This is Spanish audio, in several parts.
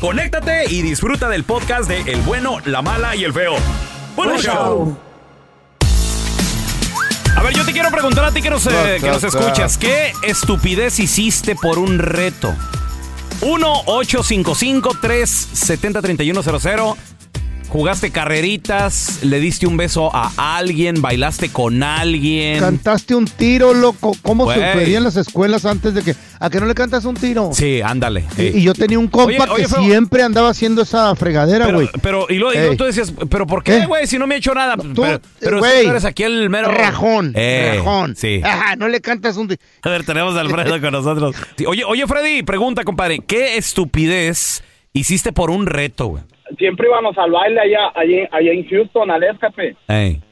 conéctate y disfruta del podcast de El bueno, la mala y el feo. Buen show. A ver, yo te quiero preguntar a ti que nos, eh, que nos escuchas, ¿qué estupidez hiciste por un reto? 1-855-370-3100. Jugaste carreritas, le diste un beso a alguien, bailaste con alguien. Cantaste un tiro, loco. ¿Cómo Güey. se pedían las escuelas antes de que... ¿A que no le cantas un tiro? Sí, ándale. Y, sí. y yo tenía un compa Oye, oye, que siempre andaba haciendo esa fregadera, Pero, güey. pero, y luego, y luego Ey. tú decías, ¿pero por qué, ¿Qué? güey? Si no me he hecho nada. Tú, pero pero güey, tú eres aquí el mero. Rajón, Eh, rajón. Sí. Ajá, no le cantas un tiro. A ver, tenemos a Alfredo con nosotros. Sí, Oye, oye, Freddy, pregunta, compadre. ¿Qué estupidez hiciste por un reto, güey? Siempre íbamos al baile allá, allá, allá en Houston, al escape.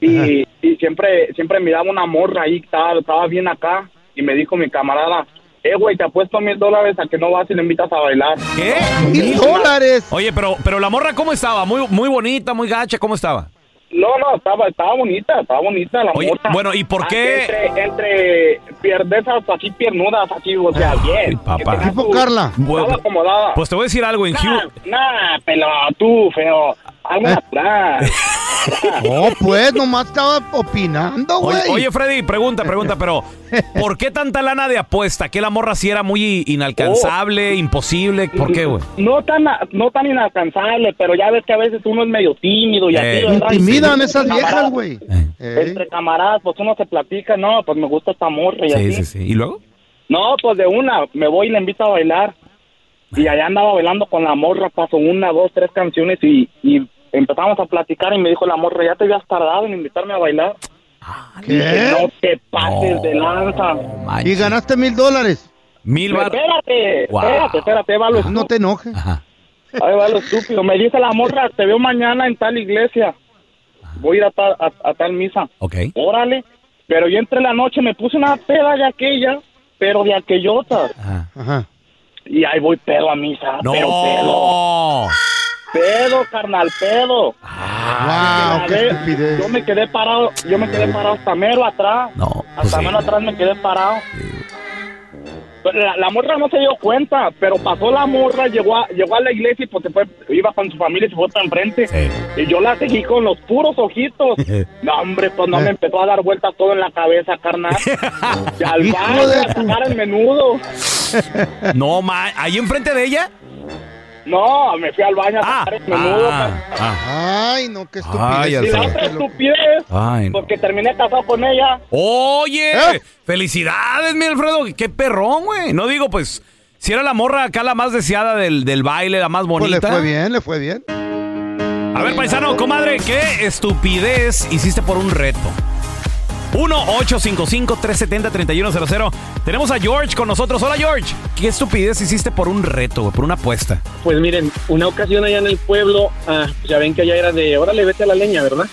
Y, y siempre siempre miraba una morra ahí, estaba, estaba bien acá. Y me dijo mi camarada, eh, güey, te apuesto mil dólares a que no vas y le invitas a bailar. ¿Qué? ¡Mil dólares! Oye, pero, pero la morra, ¿cómo estaba? Muy, muy bonita, muy gacha, ¿cómo estaba? No, no, estaba, estaba bonita, estaba bonita la Oye, bueno, ¿y por Ah, qué? Entre, entre pierdesas así piernudas, así, o sea, bien. papá. Tipo Carla. Bueno, Estaba acomodada. Pues te voy a decir algo en Nah, Houston. nah, pero tú, feo. Algo ¿Eh? atrás. No, pues, nomás estaba opinando, güey. Oye, oye, Freddy, pregunta, pregunta, pero ¿por qué tanta lana de apuesta? ¿Que la morra sí era muy inalcanzable, imposible? ¿Por qué, güey? No tan, no tan inalcanzable, pero ya ves que a veces uno es medio tímido y Eh. así. Intimidan esas viejas, güey. Ey. Entre camaradas, pues uno se platica, no, pues me gusta esta morra y Sí, así. sí, sí. ¿Y luego? No, pues de una, me voy y le invito a bailar. Y allá andaba bailando con la morra, pasó una, dos, tres canciones y, y empezamos a platicar y me dijo la morra, ya te habías tardado en invitarme a bailar. Dije, ¿Qué? no te pases No. de lanza. Y ganaste mil dólares. Mil bar... Espérate, Wow. espérate, espérate, va lo No te enojes. Ajá. Ahí va lo estúpido. Me dice la morra, te veo mañana en tal iglesia. Voy a ir a tal, a, a tal misa. Ok. Órale. Pero yo entre la noche me puse una peda de aquella, pero de aquellotas. Ajá. Ajá. Y ahí voy pedo a misa. No. Pero pedo. Pedo, carnal, pedo. Wow, A qué ver, estupidez. Yo me quedé parado, yo me quedé parado hasta mero atrás. No, pues Hasta sí. mero atrás me quedé parado. La, la morra no se dio cuenta, pero pasó la morra, llegó a, llegó a la iglesia y pues se fue, iba con su familia y se fue para enfrente. Sí. Y yo la seguí con los puros ojitos. No, hombre, pues no me empezó a dar vueltas todo en la cabeza, carnal. Y al baño a sacar el menudo. No, ma, ¿ahí enfrente de ella? No, me fui al baño a Ah, sacar el menudo. ah, ah. Ay, no, qué Ay, estupidez. Y la otra estupidez, Ay, no. porque terminé casado con ella. Oye, ¿Eh? felicidades, mi Alfredo. Qué perrón, güey. No digo, pues, Si era la morra acá la más deseada del, del baile, la más Pues le bonita. fue bien, le fue bien. A ver, paisano, comadre, ¿qué estupidez hiciste por un reto? 1-855-370-3100. Tenemos a George con nosotros. Hola, George. ¿Qué estupidez hiciste por un reto, güey, por una apuesta? Pues miren, una ocasión allá en el pueblo, ah, ya ven que allá era de, órale, vete a la leña, ¿verdad?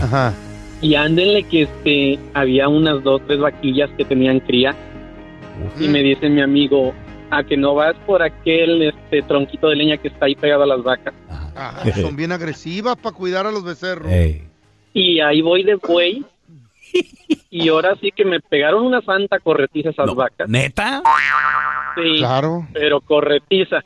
Ajá. Y ándenle que este, había unas dos, tres vaquillas que tenían cría. Y me dice mi amigo, a que no vas por aquel este tronquito de leña que está ahí pegado a las vacas. Ah, son bien agresivas para cuidar a los becerros. Y ahí voy de buey. Y ahora sí que me pegaron una santa corretiza esas vacas. ¿Neta? Sí, Claro. pero corretiza.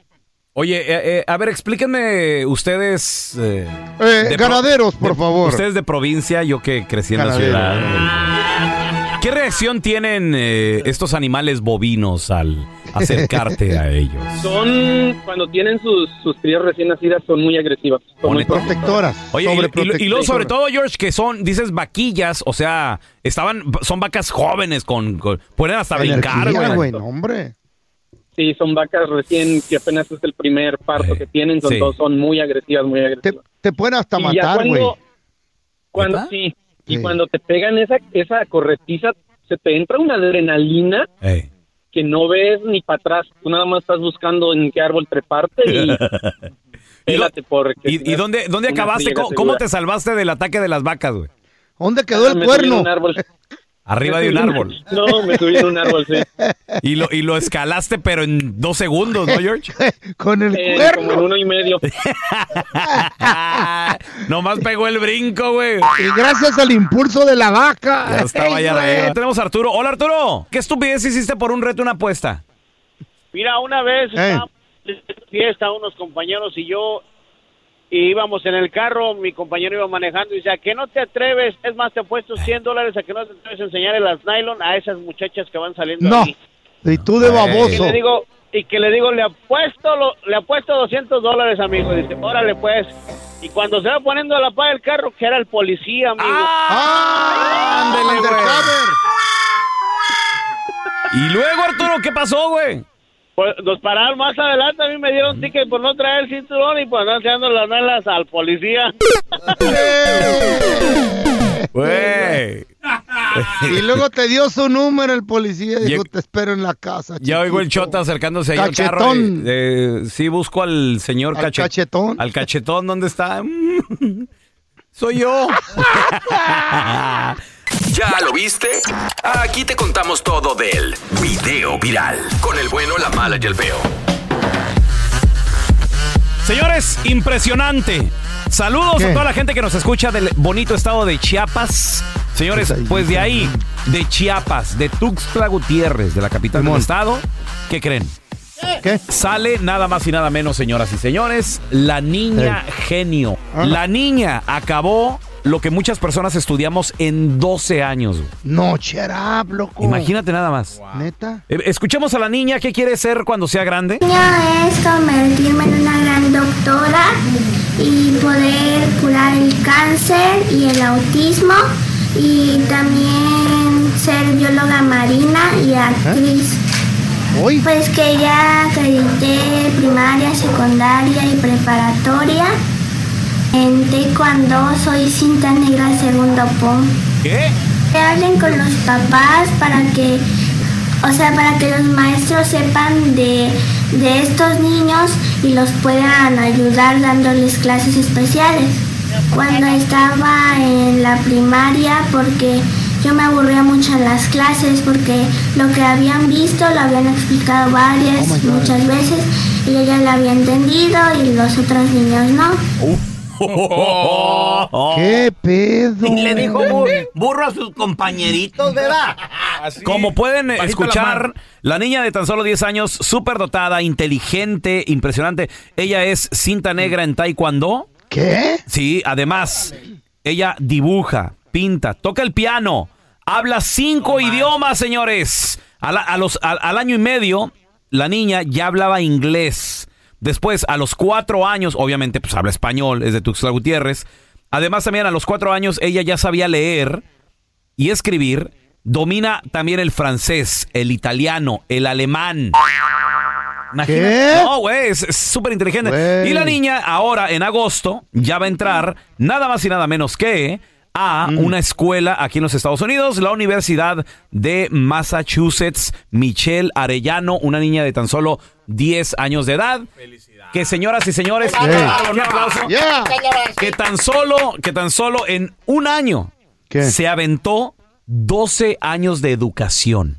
Oye, eh, eh, a ver, explíquenme ustedes... eh, Eh, ganaderos, por de- favor. Ustedes de provincia, yo que crecí en la ciudad. ¿Qué reacción tienen eh, estos animales bovinos al acercarte a ellos? Son, cuando tienen sus, sus crías recién nacidas, son muy agresivas. Son muy Protectoras. Oye, y, y- y sobreprotectoras. luego sobre todo, George, que son, dices, vaquillas, o sea, estaban, son vacas jóvenes con, con- pueden hasta brincar, Energía, güey. güey, no, hombre. Sí, son vacas recién que apenas es el primer parto que tienen, son, sí. todos- son muy agresivas, muy agresivas. Te pueden hasta Y matar, güey. cuando, cuando sí, y cuando te pegan esa esa corretiza, se te entra una adrenalina Ey. que no ves ni para atrás. Tú nada más estás buscando en qué árbol treparte y porque ¿Y, y dónde, dónde acabaste? ¿Cómo, te salvaste del ataque de las vacas, güey? ¿Dónde quedó el cuerno? Arriba de un árbol. No, me subí en un árbol, sí. Y lo, y lo escalaste, pero en dos segundos, ¿no, George? Con el Eh, como en uno y medio. Nomás pegó el brinco, güey. Y gracias al impulso de la vaca. Ya estaba Ey, ya. Tenemos a Arturo. Hola, Arturo. ¿Qué estupidez hiciste por un reto, una apuesta? Mira, una vez Eh. estábamos en fiesta, unos compañeros y yo, y íbamos en el carro, mi compañero iba manejando y decía, que no te atreves, es más, te he puesto 100 dólares a que no te atreves a enseñarle las nylon a esas muchachas que van saliendo No. ahí. Y tú de Y baboso. le digo, y que le digo, le apuesto, lo- le apuesto 200 dólares, amigo. Dice, órale pues. Y cuando se va poniendo a la par del carro, que era el policía, amigo. ¡Ah! Ándele, güey. undercover. Y luego, Arturo, ¿qué pasó, güey? Pues nos pararon más adelante, a mí me dieron ticket por no traer el cinturón y por andar enseñando las nalas al policía. Güey. Y luego te dio su número el policía y dijo, te espero en la casa. Ya oigo el chiquito". chota acercándose ahí al carro. Cachetón. eh, eh, sí, busco al señor Al cachet- cachetón. Al cachetón, ¿dónde está? Soy yo. ¿Ya lo viste? Aquí te contamos todo del video viral. Con el bueno, la mala y el feo. Señores, impresionante. Saludos ¿Qué? a toda la gente que nos escucha del bonito estado de Chiapas. Señores, Pues de ahí, de Chiapas, de Tuxtla Gutiérrez, de la capital del estado, ¿qué creen? ¿Qué? Sale nada más y nada menos, señoras y señores, la niña genio. Ah. La niña acabó lo que muchas personas estudiamos en 12 años. güey. No, up, loco. Imagínate nada más. ¿Neta? Eh, Escuchemos a la niña, ¿qué quiere ser cuando sea grande? sueño es convertirme en una gran doctora y poder curar el cáncer y el autismo y también ser bióloga marina y actriz. Hoy. Pues que ya acredité primaria, secundaria y preparatoria. En taekwondo soy cinta negra segundo pum. ¿Qué? Que hablen con los papás para que, o sea, para que los maestros sepan de, de estos niños y los puedan ayudar dándoles clases especiales. Cuando estaba en la primaria, porque yo me aburría mucho en las clases, porque lo que habían visto lo habían explicado varias, Oh muchas veces, y ya lo había entendido y los otros niños no. ¿Qué pedo? Le dijo bu- burro a sus compañeritos, ¿verdad? Como pueden la escuchar, la, niña de tan solo 10 años, súper dotada, inteligente, impresionante. Ella es cinta negra en taekwondo. ¿Qué? Sí, además, ella dibuja, pinta, toca el piano, habla cinco idiomas, señores. A la- a los, al- al año y medio, la niña ya hablaba inglés. Después, a los cuatro años, obviamente, pues habla español, es de Tuxtla Gutiérrez. Además, también a los cuatro años, ella ya sabía leer y escribir. Domina también el francés, el italiano, el alemán. Imagínate. ¿Qué? No, güey, es súper inteligente. Y la niña ahora, en agosto, ya va a entrar nada más y nada menos que a Mm. una escuela aquí en los Estados Unidos, la Universidad de Massachusetts. Michelle Arellano, una niña de tan solo 10 años de edad. Que señoras y señores, un aplauso. Yeah. Que tan solo, que tan solo en un año ¿Qué? se aventó 12 años de educación.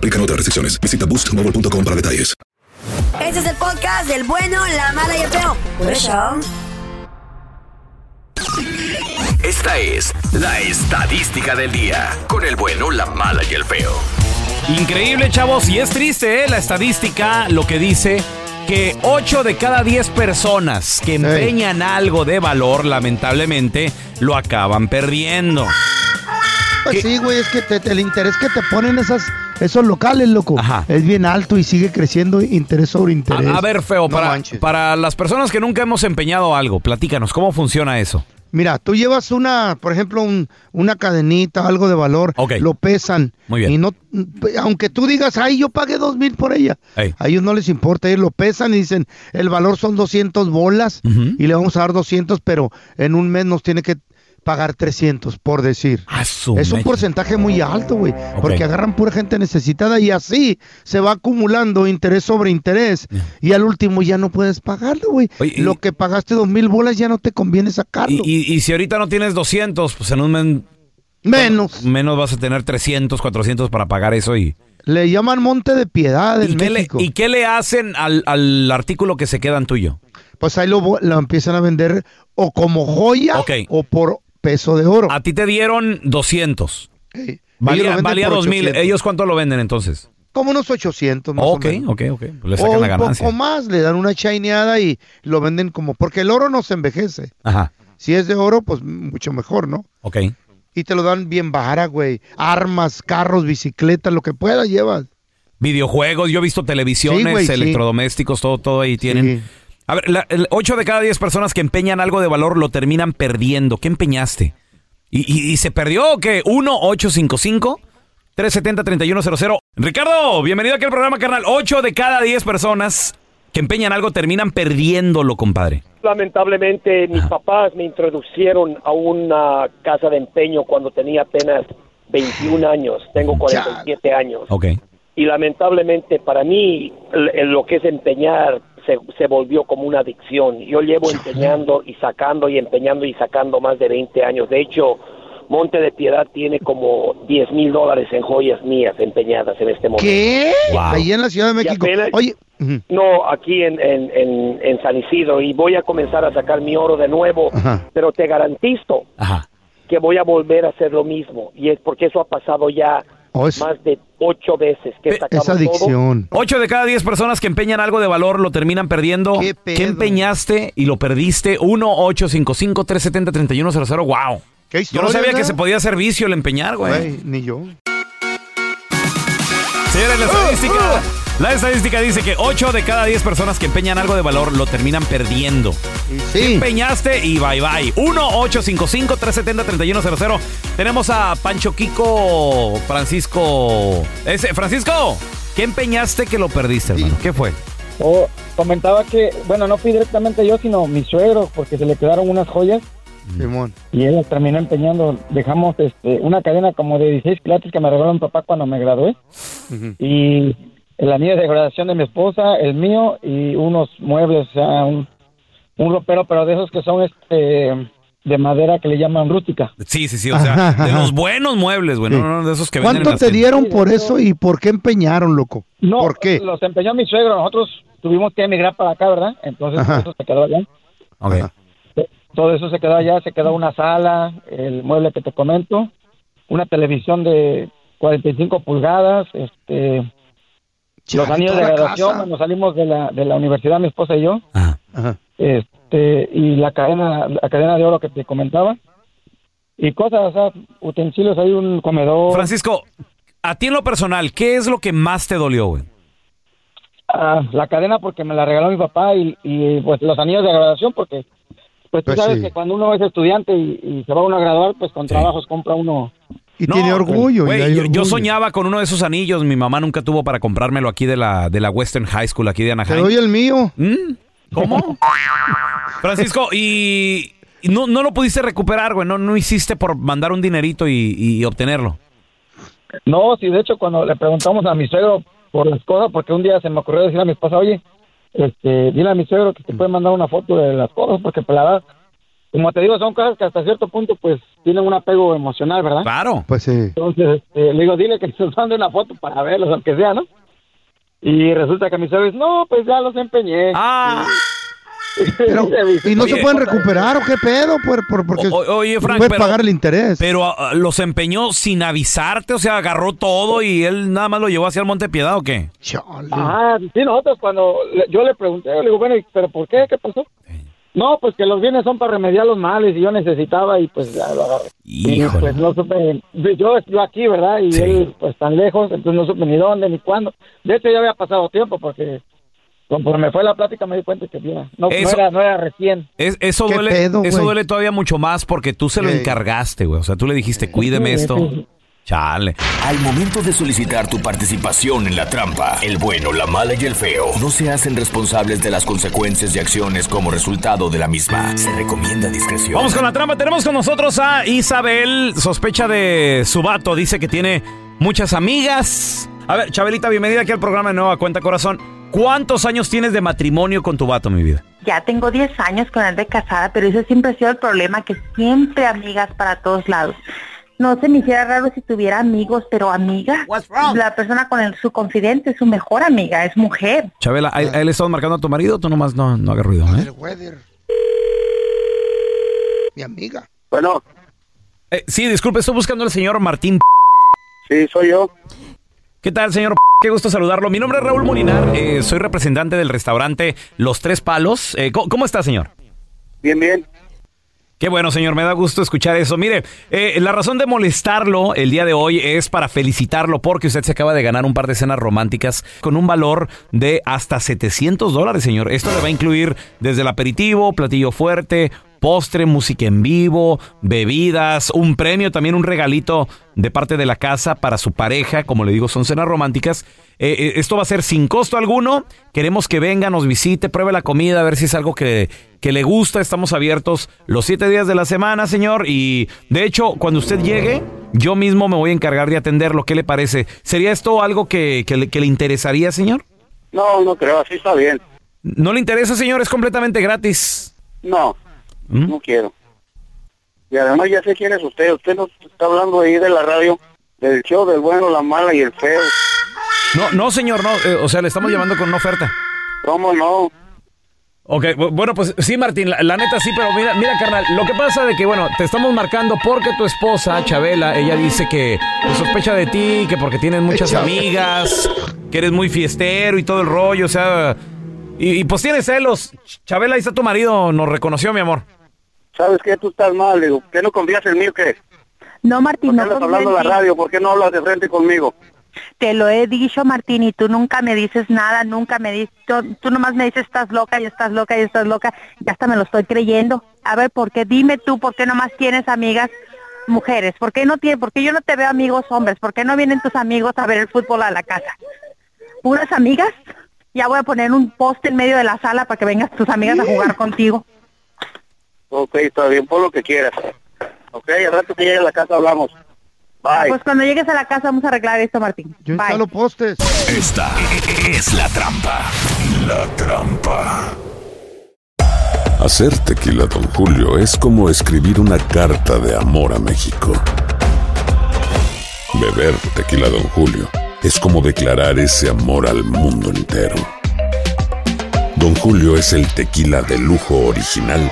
Aplican otras restricciones. Visita boostmobile.com para detalles. Este es el podcast del bueno, la mala y el feo. Por eso. Esta es la estadística del día. Con el bueno, la mala y el feo. Increíble, chavos, y es triste, ¿eh? La estadística lo que dice que 8 de cada 10 personas que empeñan algo de valor, lamentablemente, lo acaban perdiendo. Pues sí, güey, es que te- el interés que te ponen esas, esos locales, loco, es bien alto y sigue creciendo interés sobre interés. A, a ver, feo, No para, manches. para las personas que nunca hemos empeñado algo, platícanos, ¿cómo funciona eso? Mira, tú llevas una, por ejemplo, un- una cadenita, algo de valor, lo pesan. Muy bien. Y no, aunque tú digas, ay, yo pagué dos mil por ella, Ey. a ellos no les importa, ellos lo pesan y dicen, el valor son 200 bolas y le vamos a dar 200, pero en un mes nos tiene que pagar 300, por decir. es un porcentaje muy alto, güey, porque agarran pura gente necesitada y así se va acumulando interés sobre interés y al último ya no puedes pagarlo, güey. Lo que pagaste dos mil bolas ya no te conviene sacarlo. Y, y- y si ahorita no tienes 200, pues en un mes... Menos. Menos vas a tener 300, 400 para pagar eso y... Le llaman Monte de Piedad en ¿Y qué, le, México. ¿Y qué le hacen al, al artículo que se queda en tuyo? Pues ahí lo, lo empiezan a vender o como joya o por peso de oro. A ti te dieron 200. Ellos Valía, valía por 2000. 800. ¿Ellos cuánto lo venden entonces? Como unos 800 más Ok, o menos. ok, ok. Pues le o sacan un la ganancia. poco más, le dan una chaineada y lo venden como... Porque el oro no se envejece. Ajá, Si es de oro, pues mucho mejor, ¿no? ok. Y te lo dan bien vara, güey. Armas, carros, bicicletas, lo que puedas llevas. Videojuegos, yo he visto televisiones, Sí, güey, sí. electrodomésticos, todo, todo ahí tienen. A ver, la, el 8 de cada 10 personas que empeñan algo de valor lo terminan perdiendo. ¿Qué empeñaste? ¿Y, y- y se perdió o qué? 1-855-370-3100. Ricardo, bienvenido aquí al programa, carnal. 8 de cada 10 personas que empeñan algo terminan perdiéndolo, compadre. Lamentablemente mis papás me introducieron a una casa de empeño cuando tenía apenas 21 años, tengo 47 años. Ok. Y lamentablemente para mí lo que es empeñar se, se volvió como una adicción. Yo llevo empeñando y sacando y empeñando y sacando más de 20 años. De hecho, Monte de Piedad tiene como 10 mil dólares en joyas mías empeñadas en este momento. ¿Qué? Ahí en la Ciudad de México. apenas- Oye, No, aquí en, en, en, en San Isidro y voy a comenzar a sacar mi oro de nuevo, Ajá. pero te garantizo que voy a volver a hacer lo mismo y es porque eso ha pasado ya Oh, es- más de ocho veces que he sacado es adicción. 8 de cada 10 personas que empeñan algo de valor lo terminan perdiendo. ¿Qué, empeñaste y lo perdiste? 1-855-370-3100. ¡Wow! Yo no sabía que se podía hacer vicio el empeñar, güey. Güey, ni yo. Señores, la estadística, la estadística dice que 8 de cada 10 personas que empeñan algo de valor lo terminan perdiendo. ¿Qué empeñaste? Y bye bye. 1-855-370-3100. Tenemos a Pancho Kiko Francisco. Ese, Francisco, ¿qué empeñaste que lo perdiste, hermano? ¿Qué fue? Oh, comentaba que, bueno, no fui directamente yo, sino mi suegro, porque se le quedaron unas joyas Simón. y él las terminó empeñando. Dejamos este, una cadena como de 16 quilates que me regaló mi papá cuando me gradué y el anillo de graduación de mi esposa, el mío y unos muebles, o sea, un, un ropero, pero de esos que son este de madera que le llaman rústica. Sí, sí, sí. O sea, de los buenos muebles, güey. No, no, de esos que venden en ¿Cuánto te dieron por eso y por qué empeñaron, loco? No, ¿Por qué? los empeñó mi suegro. Nosotros tuvimos que emigrar para acá, ¿verdad? Entonces Ajá. eso se quedó allá. Todo eso se quedó allá, se quedó una sala, el mueble que te comento, una televisión de 45 pulgadas, este, los anillos de graduación cuando salimos de la, de la universidad, mi esposa y yo. Este, y la cadena, la cadena de oro que te comentaba. Y cosas, o sea, utensilios, hay un comedor. Francisco, a ti en lo personal, ¿qué es lo que más te dolió, güey? Ah, la cadena porque me la regaló mi papá y, y, pues los anillos de graduación porque pues tú Pues sabes sí. que cuando uno es estudiante y, y se va uno a graduar pues con trabajos compra uno Y tiene orgullo. Güey, y hay yo, soñaba con uno de esos anillos. Mi mamá nunca tuvo para comprármelo aquí de la, de la Western High School, aquí de Te Anaheim. doy el mío. ¿Mm? ¿Cómo? Francisco, y, y no, no lo pudiste recuperar, güey. No, no hiciste por mandar un dinerito y, y obtenerlo. no sí de hecho cuando le preguntamos a mi suegro por las cosas porque un día se me ocurrió decir a mi esposa oye este dile a mi suegro que te puede mandar una foto de las cosas porque pues la verdad como te digo son cosas que hasta cierto punto pues tienen un apego emocional verdad Claro. Pues sí. Entonces, este, le digo, dile que nos mande una foto para verlos, aunque sea, ¿no? Y resulta que mi suegro dice, no, pues ya los empeñé. Ah. Pero, ¿Y no Oye. se pueden recuperar o qué pedo? Por, por- porque O- oye, Frank, puedes pero- pagar el interés. Pero ah, los empeñó sin avisarte, o sea, agarró todo y él nada más lo llevó hacia el Monte Piedad o qué? Ah, sí, nosotros cuando le- yo le pregunté, le digo, bueno, ¿y- ¿pero por qué? ¿Qué pasó? No, pues que los bienes son para remediar los males y yo necesitaba y pues ya lo agarré. Y pues no supe, yo, yo aquí, ¿verdad? Y Sí. él pues tan lejos, entonces no supe ni dónde ni cuándo. De hecho ya había pasado tiempo porque conforme fue la plática me di cuenta que ya, no, era, no era recién. Es- eso ¿Qué duele, pedo, eso duele todavía mucho más porque tú se lo encargaste, güey. O sea, tú le dijiste, cuídeme esto. Chale. Al momento de solicitar tu participación en la trampa, el bueno, la mala y el feo no se hacen responsables de las consecuencias y acciones como resultado de la misma. Se recomienda discreción. Vamos con la trampa. Tenemos con nosotros a Isabel. Sospecha de su vato. Dice que tiene muchas amigas. A ver, Chabelita, bienvenida aquí al programa de Nueva Cuenta Corazón. ¿Cuántos años tienes de matrimonio con tu vato, mi vida? Ya tengo 10 años con él de casada, pero ese siempre ha sido el problema, que siempre amigas para todos lados. No se me hiciera raro si tuviera amigos, pero amiga, la persona con el, su confidente, su mejor amiga, es mujer. Chabela, ¿a, a él le estás marcando a tu marido? Tú nomás no, no hagas ruido, ¿eh? Mi amiga. Bueno, Eh, Sí, disculpe, estoy buscando al señor Martín. sí, soy yo. ¿Qué tal, señor? Qué gusto saludarlo. Mi nombre es Raúl Molinar. eh, soy representante del restaurante Los Tres Palos. Eh, ¿cómo, cómo está, señor? Bien, bien. Qué bueno, señor, me da gusto escuchar eso. Mire, eh, la razón de molestarlo el día de hoy es para felicitarlo porque usted se acaba de ganar un par de cenas románticas con un valor de hasta 700 dólares, señor. Esto le va a incluir desde el aperitivo, platillo fuerte, postre, música en vivo, bebidas, un premio, también un regalito de parte de la casa para su pareja. Como le digo, son cenas románticas. Eh, eh, esto va a ser sin costo alguno. Queremos que venga, nos visite, pruebe la comida, a ver si es algo que, que le gusta. Estamos abiertos los siete días de la semana, señor. Y de hecho, cuando usted llegue, yo mismo me voy a encargar de atenderlo. ¿Qué le parece? ¿Sería esto algo que, que le, que le interesaría, señor? No, no creo, así está bien. ¿No le interesa, señor? Es completamente gratis. No, ¿Mm? no quiero. Y además ya sé quién es usted. Usted nos está hablando ahí de la radio, del show del bueno, la mala y el feo. No, no, señor, no. eh, o sea, le estamos llamando con una oferta. ¿Cómo no? Ok, bu- bueno, pues sí, Martín, la, la neta sí, pero mira, mira, carnal, lo que pasa de que, bueno, te estamos marcando porque tu esposa, Chabela, ella dice que pues, sospecha de ti, que porque tienes muchas Chabela. amigas, que eres muy fiestero y todo el rollo, o sea, y, y pues tienes celos. Chabela, ahí está tu marido, nos reconoció, mi amor. ¿Sabes qué? Tú estás mal, digo. ¿Qué no confías en mí o qué? No, Martín, ¿Por qué no confío hablando en la radio? ¿Por qué no hablas de frente conmigo? Te lo he dicho, Martín, y tú nunca me dices nada, nunca me dices, tú, tú nomás me dices estás loca y estás loca y estás loca, y hasta me lo estoy creyendo. A ver, ¿por qué? Dime tú, ¿por qué nomás tienes amigas mujeres? ¿Por qué no tienes, por qué yo no te veo amigos hombres? ¿Por qué no vienen tus amigos a ver el fútbol a la casa? ¿Puras amigas? Ya voy a poner un poste en medio de la sala para que vengas tus amigas a jugar contigo. Ok, está bien, por lo que quieras. Ok, al rato que llegue a la casa hablamos. Bye. Pues cuando llegues a la casa vamos a arreglar esto, Martín. Yo Bye. instalo postes. Esta es la trampa. La trampa. Hacer tequila, Don Julio, es como escribir una carta de amor a México. Beber tequila, Don Julio, es como declarar ese amor al mundo entero. Don Julio es el tequila de lujo original,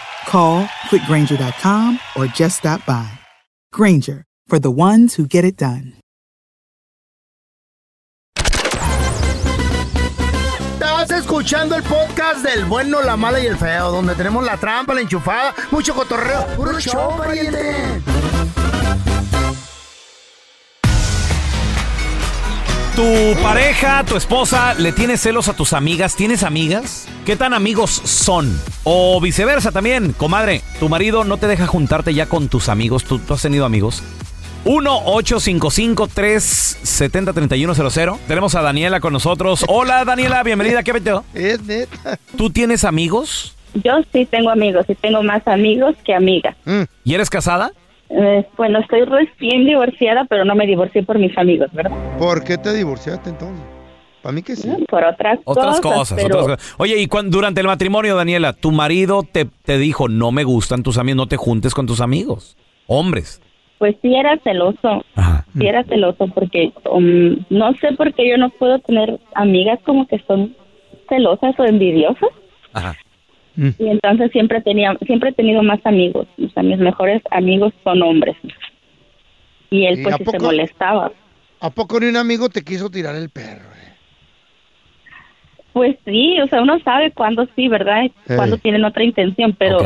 Call quickgranger.com or just stop by. Granger, for the ones who get it done. Estás escuchando el podcast del bueno, la mala y el feo, donde tenemos la trampa, la enchufada, mucho cotorreo. ¡Puro show, pariente! Tu pareja, tu esposa, ¿le tiene celos a tus amigas? ¿Tienes amigas? ¿Qué tan amigos son? O viceversa también, comadre, tu marido no te deja juntarte ya con tus amigos. ¿Tú, tú has tenido amigos? 1-855-370-3100. Tenemos a Daniela con nosotros. Hola, Daniela, bienvenida. ¿Qué peteo? Es neta. ¿Tú tienes amigos? Yo sí tengo amigos y tengo más amigos que amigas. ¿Y eres casada? Eh, bueno, estoy recién divorciada, pero no me divorcié por mis amigos, ¿verdad? ¿Por qué te divorciaste entonces? Para mí que sí. Por otras, Otras cosas. cosas, pero otras cosas. Oye, y cuan- durante el matrimonio, Daniela, tu marido te, te dijo, no me gustan tus amigos, no te juntes con tus amigos. Hombres. Pues sí era celoso. Sí era celoso porque um, no sé por qué yo no puedo tener amigas como que son celosas o envidiosas. Ajá. Y entonces siempre tenía, siempre he tenido más amigos. O sea, mis mejores amigos son hombres. Y él ¿Y pues sí se molestaba. ¿A poco ni un amigo te quiso tirar el perro? Pues sí, o sea, uno sabe cuándo sí, ¿verdad? Y Cuándo tienen otra intención, pero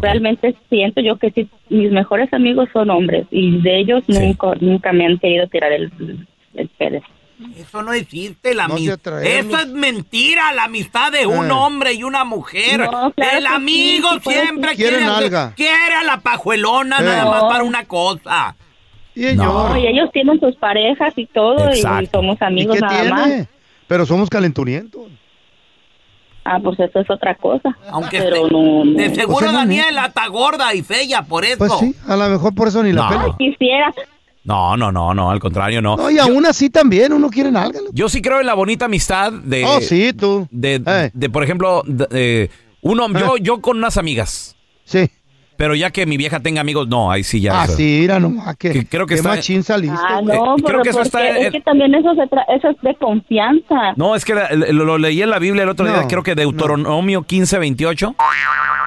realmente siento yo que sí, mis mejores amigos son hombres y de ellos nunca, nunca me han querido tirar el, el pelo. Eso no existe, la No amistad. Eso es mentira, la amistad de un Eh. hombre y una mujer. No, claro el amigo sí siempre quiere, a la pajuelona Eh. nada más No. para una cosa. No, y ellos tienen sus parejas y todo y- somos ¿Y amigos qué nada tiene? más. Pero somos calenturientos. Ah, pues eso es otra cosa. Aunque pero esté- no, no. De seguro O sea, no, Daniela está gorda y fea por eso. Pues sí, a lo mejor por eso ni la No. pela. Quisiera. No, no, no, no, al contrario, no. No, y aún así también uno quiere algo. Yo sí creo en la bonita amistad de. Oh, sí, tú. De, de, por ejemplo, de- eh, uno, yo, yo con unas amigas. Sí. Pero ya que mi vieja tenga amigos, no, ahí sí ya. Ah, eso- sí, mira nomás que, Que creo que qué está- machín saliste. Ah, no, creo pero que eso está es que también eso, se tra- eso es de confianza. No, es que la- lo, lo leí en la Biblia el otro día, No, creo que Deuteronomio 15, 28.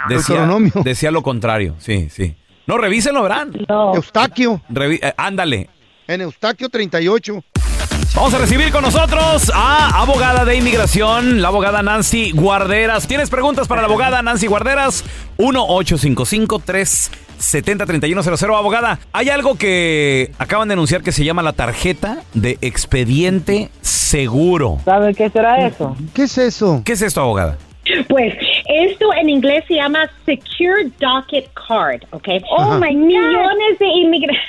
Decía, Deuteronomio. decía lo contrario, sí, sí. No, revísenlo, verán. Eustaquio. Revi- eh, ándale. En Eustaquio 38. Vamos a recibir con nosotros a abogada de inmigración, la abogada Nancy Guarderas. ¿Tienes preguntas para la abogada Nancy Guarderas? 1-855-370-3100. Abogada, hay algo que acaban de anunciar que se llama la tarjeta de expediente seguro. ¿Sabe qué será eso? ¿Qué es eso? ¿Qué es esto, abogada? Pues esto en inglés se llama Secure Docket Card, ¿ok? Oh Ajá. my millones de inmigrantes,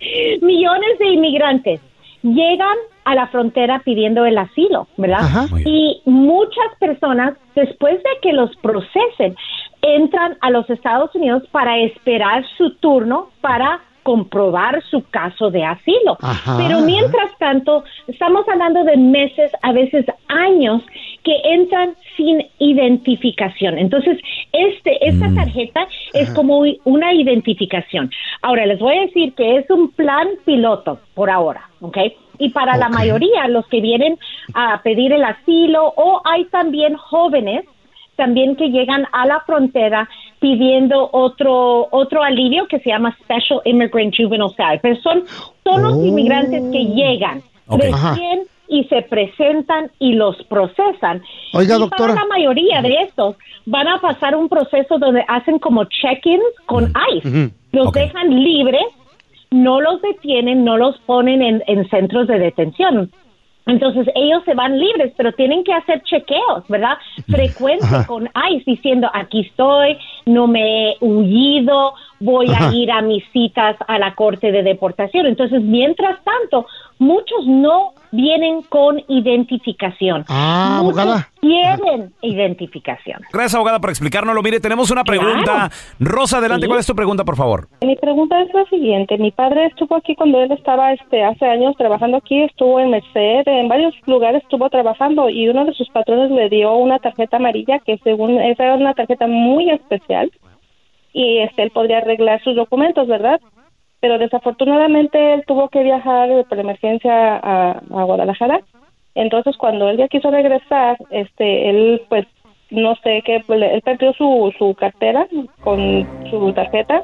millones de inmigrantes llegan a la frontera pidiendo el asilo, ¿verdad? Y muchas personas, después de que los procesen, entran a los Estados Unidos para esperar su turno para comprobar su caso de asilo. Ajá, Pero ajá. mientras tanto, estamos hablando de meses, a veces años, que entran sin identificación. Entonces, este, esta tarjeta es como una identificación. Ahora, les voy a decir que es un plan piloto por ahora, ¿ok? Y para la mayoría, los que vienen a pedir el asilo, o hay también jóvenes también que llegan a la frontera pidiendo otro otro alivio que se llama Special Immigrant Juvenile Status. Pero son, son los inmigrantes que llegan Ok. Ajá. recién y se presentan y los procesan. Oiga, Y doctora. Para la mayoría de estos van a pasar un proceso donde hacen como check-ins con ICE. Los dejan libres, no los detienen, no los ponen en, en centros de detención. Entonces ellos se van libres, pero tienen que hacer chequeos, ¿verdad? Frecuentes con ICE diciendo, aquí estoy, no me he huido, voy Ajá. a ir a mis citas a la corte de deportación. Entonces, mientras tanto, muchos no vienen con identificación. Ah, muchos abogada. quieren identificación. Gracias, abogada, por explicárnoslo. Mire, tenemos una pregunta. Rosa, adelante, Sí. ¿cuál es tu pregunta, por favor? Mi pregunta es la siguiente. Mi padre estuvo aquí cuando él estaba este, hace años trabajando aquí, estuvo en Merced, en varios lugares estuvo trabajando y uno de sus patrones le dio una tarjeta amarilla que según esa era una tarjeta muy especial y este, él podría arreglar sus documentos, ¿verdad? Pero desafortunadamente él tuvo que viajar por emergencia a, Guadalajara. Entonces cuando él ya quiso regresar, este, él pues no sé qué, pues, él perdió su, su cartera con su tarjeta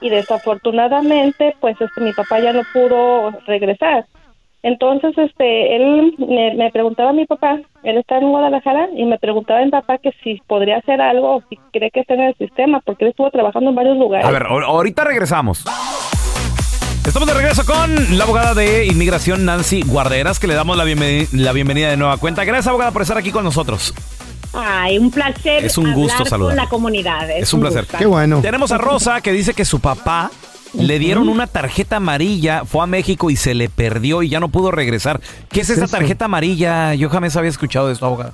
y desafortunadamente pues este mi papá ya no pudo regresar entonces este él me, me preguntaba a mi papá él está en Guadalajara y me preguntaba a mi papá que si podría hacer algo o si cree que está en el sistema porque él estuvo trabajando en varios lugares A ver, ahor- ahorita regresamos. Estamos de regreso con la abogada de inmigración Nancy Guarderas, que le damos la, bienveni- la bienvenida de nueva cuenta. Gracias, abogada, por estar aquí con nosotros. Ay, un placer Es un gusto saludar. con la comunidad. Es un placer. gusto. Tenemos a Rosa que dice que su papá le dieron una tarjeta amarilla, fue a México y se le perdió y ya no pudo regresar. ¿Qué es esa tarjeta amarilla? Yo jamás había escuchado de esto, abogada.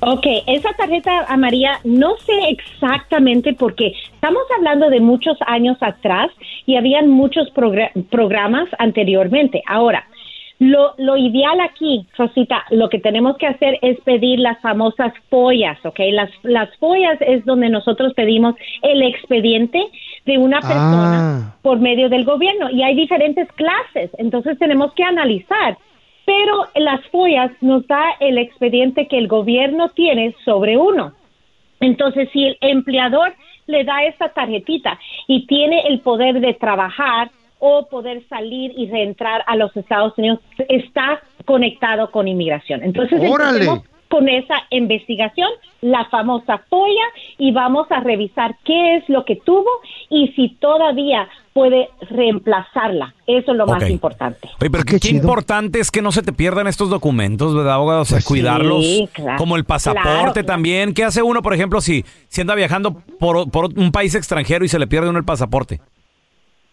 Ok, esa tarjeta amarilla no sé exactamente porque estamos hablando de muchos años atrás y habían muchos progra- programas anteriormente. Ahora, lo, lo ideal aquí, Rosita, lo que tenemos que hacer es pedir las famosas follas, ¿ok? Las, las follas es donde nosotros pedimos el expediente de una persona por medio del gobierno y hay diferentes clases, entonces tenemos que analizar. Pero las follas nos da el expediente que el gobierno tiene sobre uno. Entonces, si el empleador le da esa tarjetita y tiene el poder de trabajar o poder salir y reentrar a los Estados Unidos, está conectado con inmigración. Entonces, con esa investigación, la famosa folla, y vamos a revisar qué es lo que tuvo y si todavía puede reemplazarla. Eso es lo más importante. Oye, pero qué, qué importante es que no se te pierdan estos documentos, ¿verdad, abogado? O sea, Pues sí, cuidarlos. claro. Como el pasaporte Claro, claro. también. ¿Qué hace uno, por ejemplo, si, si anda viajando por, por un país extranjero y se le pierde uno el pasaporte?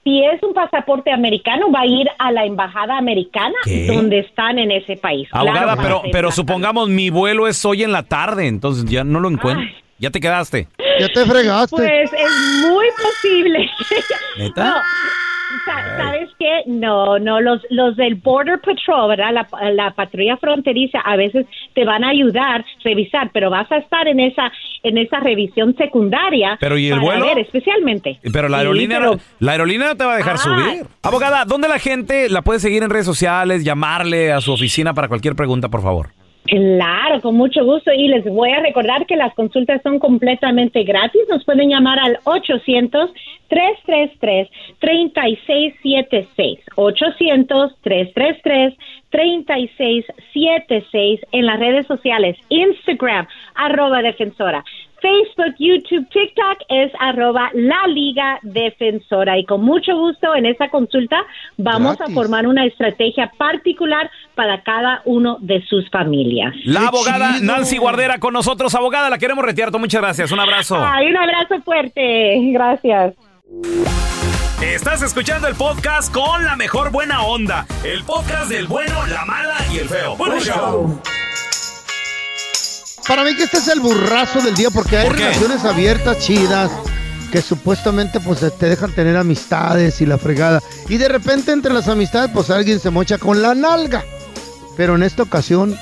Si es un pasaporte americano, va a ir a la embajada americana ¿Qué? donde están en ese país. Abogada, Claro, pero, pero supongamos mi vuelo es hoy en la tarde, entonces ya no lo encuentro. Ya te quedaste. Ya te fregaste. Pues es muy posible. ¿Neta? No, ¿Sabes qué? No, no, los, los del Border Patrol, ¿verdad? La, la patrulla fronteriza a veces te van a ayudar, revisar, pero vas a estar en esa, en esa revisión secundaria. Pero, ¿y el para vuelo? ver, especialmente. Pero la Sí, aerolínea, pero- la aerolínea no te va a dejar Ah. subir. Abogada, ¿dónde la gente la puede seguir en redes sociales, llamarle a su oficina para cualquier pregunta, por favor? Claro, con mucho gusto. Y les voy a recordar que las consultas son completamente gratis. Nos pueden llamar al 800-333-3676. 800-333-3676 en las redes sociales. Instagram, arroba defensora. Facebook, YouTube, TikTok es arroba la Liga Defensora. Y con mucho gusto en esa consulta vamos a formar una estrategia particular para cada uno de sus familias. La abogada Nancy Guardera con nosotros. Abogada, la queremos retirar. Muchas gracias. Un abrazo. Ay, un abrazo fuerte. Gracias. Estás escuchando el podcast con la mejor buena onda. El podcast del bueno, la mala y el feo. Bueno, show. Para mí que este es el burrazo del día porque hay relaciones abiertas, chidas, que supuestamente pues te dejan tener amistades y la fregada. Y de repente entre las amistades pues alguien se mocha con la nalga. Pero en esta ocasión,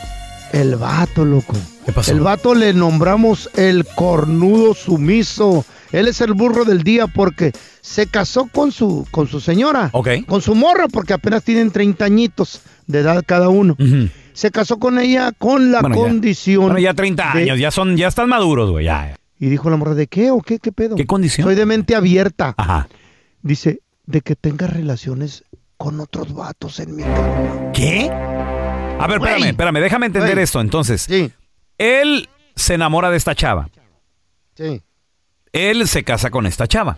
el vato, loco. ¿Qué pasó? El vato le nombramos el cornudo sumiso. Él es el burro del día porque se casó con su, con su señora. Con su morra porque apenas tienen 30 añitos de edad cada uno. Se casó con ella con la Bueno, ya. condición. Bueno, ya 30 de- años, ya son, ya están maduros, güey. Ya. Y dijo la morra, ¿de qué o qué? ¿Qué pedo? ¿Qué condición? Soy de mente abierta. Ajá. Dice, de que tenga relaciones con otros vatos en mi cama. ¿Qué? A ver, espérame, espérame, déjame entender esto. Entonces, él se enamora de esta chava. Sí. Él se casa con esta chava.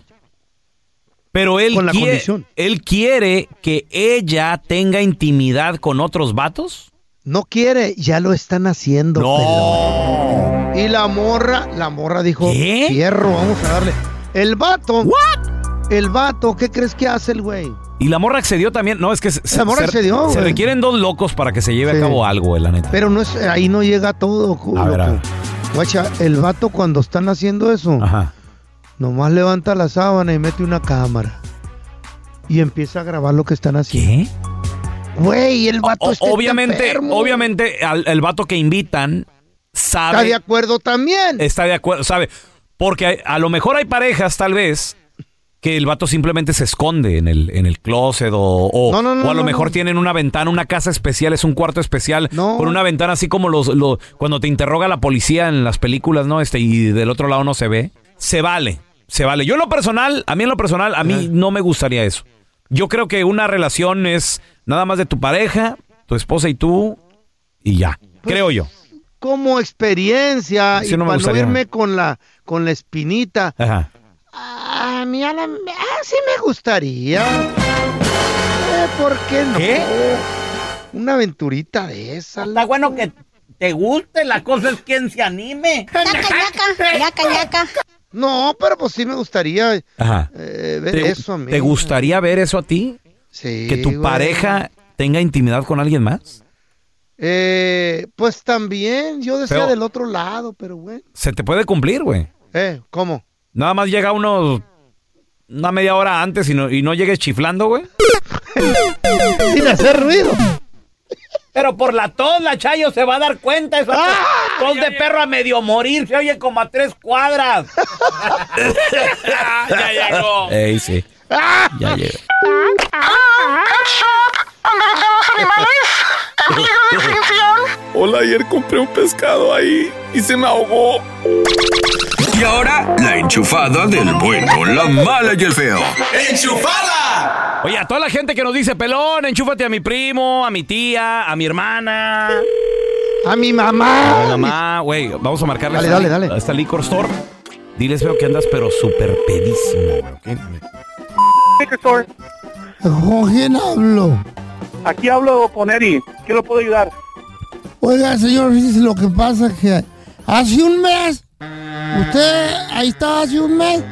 Pero él, Con la quiere, condición. él quiere que ella tenga intimidad con otros vatos. No quiere, ya lo están haciendo. pelón. Y la morra, la morra dijo, ¿Qué? fierro, vamos a darle. El vato. El vato, ¿qué crees que hace el güey? Y la morra accedió también. No, es que se, La morra se- accedió, se requieren dos locos para que se lleve Sí. a cabo algo, la neta. Pero no es, ahí no llega todo, A ver, a loco. Guacha, el vato cuando están haciendo eso, nomás levanta la sábana y mete una cámara. Y empieza a grabar lo que están haciendo. ¿Qué? Güey, el vato O- está obviamente, enfermo. obviamente, al- el vato que invitan sabe. Está de acuerdo también. Está de acuerdo, sabe. Porque a, a lo mejor hay parejas, tal vez, que el vato simplemente se esconde en el, en el closet o, o, No, no, no, o a lo mejor tienen una ventana, una casa especial, es un cuarto especial con una ventana así como los, los- cuando te interroga la policía en las películas, ¿no? Este, y del otro lado no se ve. Se vale, se vale. Yo en lo personal, a mí en lo personal, a mí no me gustaría eso. Yo creo que una relación es nada más de tu pareja, tu esposa y tú, y ya. creo yo. Como experiencia Sí, y no para no irme con la, con la espinita. Ajá. A mí a la, ah, sí me gustaría. Eh, ¿Por qué no? Una aventurita de esa. Está bueno que te guste, la cosa es quien se anime. No, pero pues sí me gustaría Ajá. eh, ver ¿Te, eso a mí. te gustaría ver eso a ti? Sí, ¿Que tu güey. pareja tenga intimidad con alguien más? Eh, pues también, yo decía Pero- del otro lado, pero bueno. Se te puede cumplir, güey. Eh, ¿cómo? Nada más llega uno una media hora antes y no, y no llegues chiflando, güey. Sin hacer ruido. Pero por la tos, la Chayo se va a dar cuenta. Eso tos de perro a medio morir. Se oye como a tres cuadras. ya llegó. Ey, sí. Ya llega. Hola, ayer compré un pescado ahí y se me ahogó. Y ahora, la enchufada del bueno, la mala y el feo. ¡Enchufada! Oye, a toda la gente que nos dice, pelón, enchúfate a mi primo, a mi tía, a mi hermana. A mi mamá. A mi mamá, güey. Vamos a marcarle Dale, a esta- dale, dale. a esta liquor store. Diles, veo que andas, pero súper pedísimo, güey. ¿ok? ¿Con quién hablo? Aquí hablo con Eri. ¿Qué lo puedo ayudar? Oiga, señor, fíjese lo que pasa es que hace un mes, usted ahí estaba hace un mes.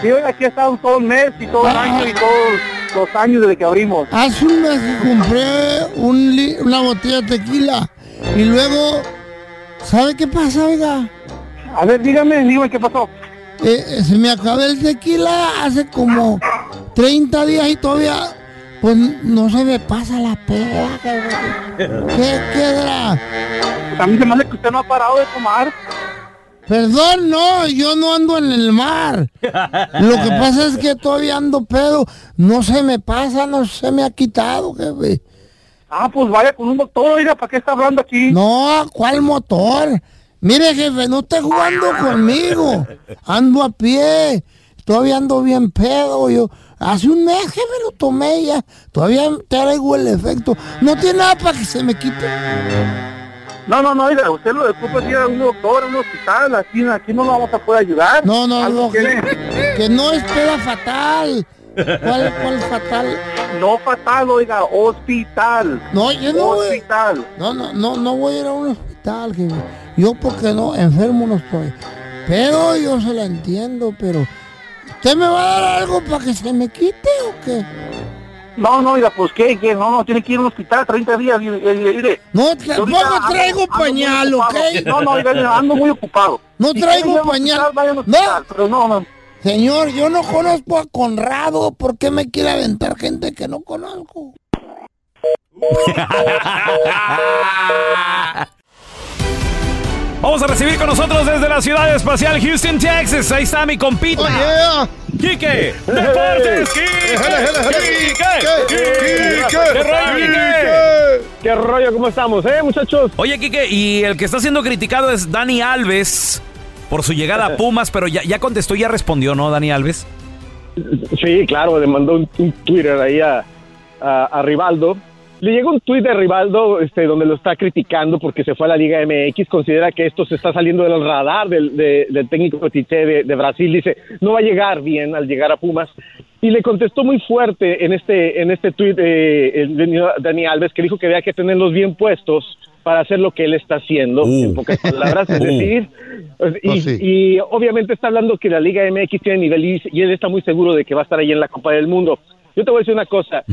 Sí, hoy aquí he estado todo el mes y todo el año y todos los años desde que abrimos. Hace un mes que compré un li- una botella de tequila y luego, ¿sabe qué pasa, oiga? A ver, dígame, dígame qué pasó. Eh, eh, se me acabó el tequila hace como 30 días y todavía, pues no se me pasa la peda. ¿Qué? Pues a mí se me hace que usted no ha parado de tomar. Perdón, no, yo no ando en el mar. Lo que pasa es que todavía ando pedo. No se me pasa, no se me ha quitado, jefe. Ah, pues vaya con un doctor, oiga, ¿para qué está hablando aquí? No, ¿cuál motor? Mire, jefe, no esté jugando conmigo. Ando a pie. Todavía ando bien pedo. Yo hace un mes me lo tomé ya. Todavía traigo el efecto. No tiene nada para que se me quite. No, no, no, oiga, usted lo ocupa ir a un doctor, a un hospital, aquí, aquí no lo vamos a poder ayudar. No, no, no, que, que no es peda fatal. ¿Cuál, cuál fatal? No fatal, oiga, hospital. No, yo no voy- Hospital. No, no, no, no voy a ir a un hospital, jefe. Yo porque no, enfermo no estoy. Pero yo se la entiendo, pero ¿usted me va a dar algo para que se me quite o qué? No, no, oiga, pues qué, qué, no, no, tiene que ir a un hospital 30 días, mire. No, tampoco traigo pañal. ¿ok? No, no, oiga, ando muy ocupado. No traigo pañal. No. Pero no, no. Señor, yo no conozco a Conrado. ¿Por qué me quiere aventar gente que no conozco? Vamos a recibir con nosotros desde la ciudad espacial Houston, Texas. Ahí está mi compita. Oh, yeah. Quique, Deportes, Quique. Quique. ¿Qué rollo, Quique? ¿Qué rollo? ¿Cómo estamos, eh, muchachos? Oye, Quique, y el que está siendo criticado es Dani Alves por su llegada a Pumas, pero ya, ya contestó, ya respondió, ¿no, Dani Alves? Sí, claro, le mandó un, un Twitter ahí a, a, a Rivaldo Le llega un tuit de Rivaldo este, donde lo está criticando porque se fue a la Liga MX, considera que esto se está saliendo del radar del, de- del técnico Tite de, de Brasil, dice, no va a llegar bien al llegar a Pumas. Y le contestó muy fuerte en este, en este tuit eh, Dani Alves, que dijo que había que tenerlos bien puestos para hacer lo que él está haciendo, en pocas palabras, es Uh. decir, pues, y, sí. y obviamente está hablando que la Liga MX tiene nivel y, y él está muy seguro de que va a estar ahí en la Copa del Mundo. Yo te voy a decir una cosa,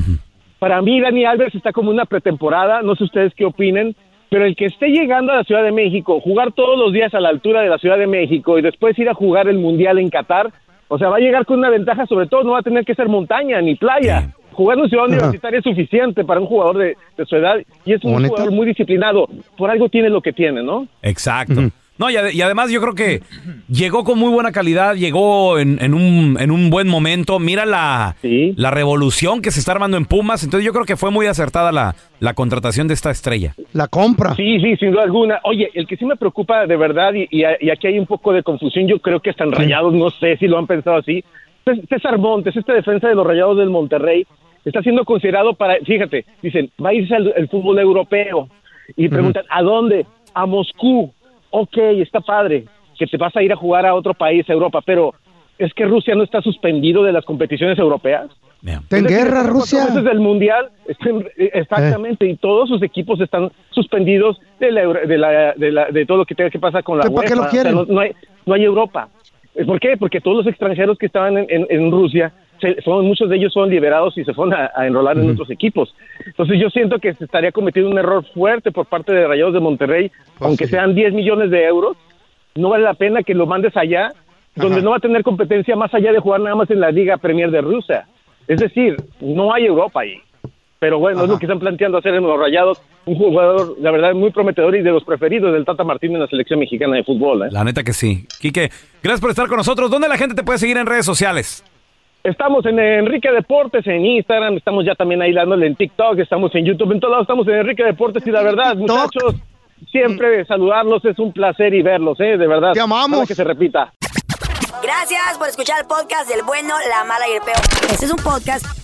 para mí Dani Alves está como una pretemporada, no sé ustedes qué opinen, pero el que esté llegando a la Ciudad de México, jugar todos los días a la altura de la Ciudad de México y después ir a jugar el Mundial en Qatar, o sea, va a llegar con una ventaja, sobre todo no va a tener que ser montaña ni playa. Jugar en ciudad universitaria es suficiente para un jugador de, de su edad y es un Bonito. jugador muy disciplinado. Por algo tiene lo que tiene, ¿no? Exacto. No, y, ade- y además yo creo que llegó con muy buena calidad, llegó en, en un, en un buen momento. Mira la, la revolución que se está armando en Pumas. Entonces yo creo que fue muy acertada la, la contratación de esta estrella. La compra. Sí, sí, sin duda alguna. Oye, el que sí me preocupa de verdad, y, y- y aquí hay un poco de confusión, yo creo que están rayados, no sé si lo han pensado así. Cés- César Montes, este defensa de los rayados del Monterrey, está siendo considerado para, fíjate, dicen, va a irse al, fútbol europeo. Y preguntan, ¿a dónde? A Moscú. Ok, está padre, que te vas a ir a jugar a otro país, a Europa, pero es que Rusia no está suspendido de las competiciones europeas. Está en guerra, Rusia. Desde el mundial, eh, exactamente, y todos sus equipos están suspendidos de, la, Euro- de, la- de la- de todo lo que tenga que pasar con la ¿Qué, para qué UEFA. lo quieren? O sea, no, no hay, no hay Europa. Eh, ¿Por qué? Porque todos los extranjeros que estaban en, en- en Rusia, se- son, muchos de ellos son liberados y se fueron a, a enrolar en otros equipos. Entonces yo siento que se estaría cometiendo un error fuerte por parte de Rayados de Monterrey, aunque sean 10 millones de euros, no vale la pena que lo mandes allá, donde no va a tener competencia más allá de jugar nada más en la Liga Premier de Rusia. Es decir, no hay Europa ahí. Pero bueno, es lo que están planteando hacer en los Rayados. Un jugador, la verdad, muy prometedor y de los preferidos del Tata Martino en la selección mexicana de fútbol. ¿eh? La neta que sí. Quique, gracias por estar con nosotros. ¿Dónde la gente te puede seguir en redes sociales? Estamos en Enrique Deportes en Instagram, estamos ya también ahí dándole en TikTok, estamos en YouTube, en todos lados estamos en Enrique Deportes y la verdad, muchachos, siempre saludarlos es un placer y verlos, ¿eh? De verdad. Te amamos. que se repita. Gracias por escuchar el podcast del bueno, la mala y el peor. Este es un podcast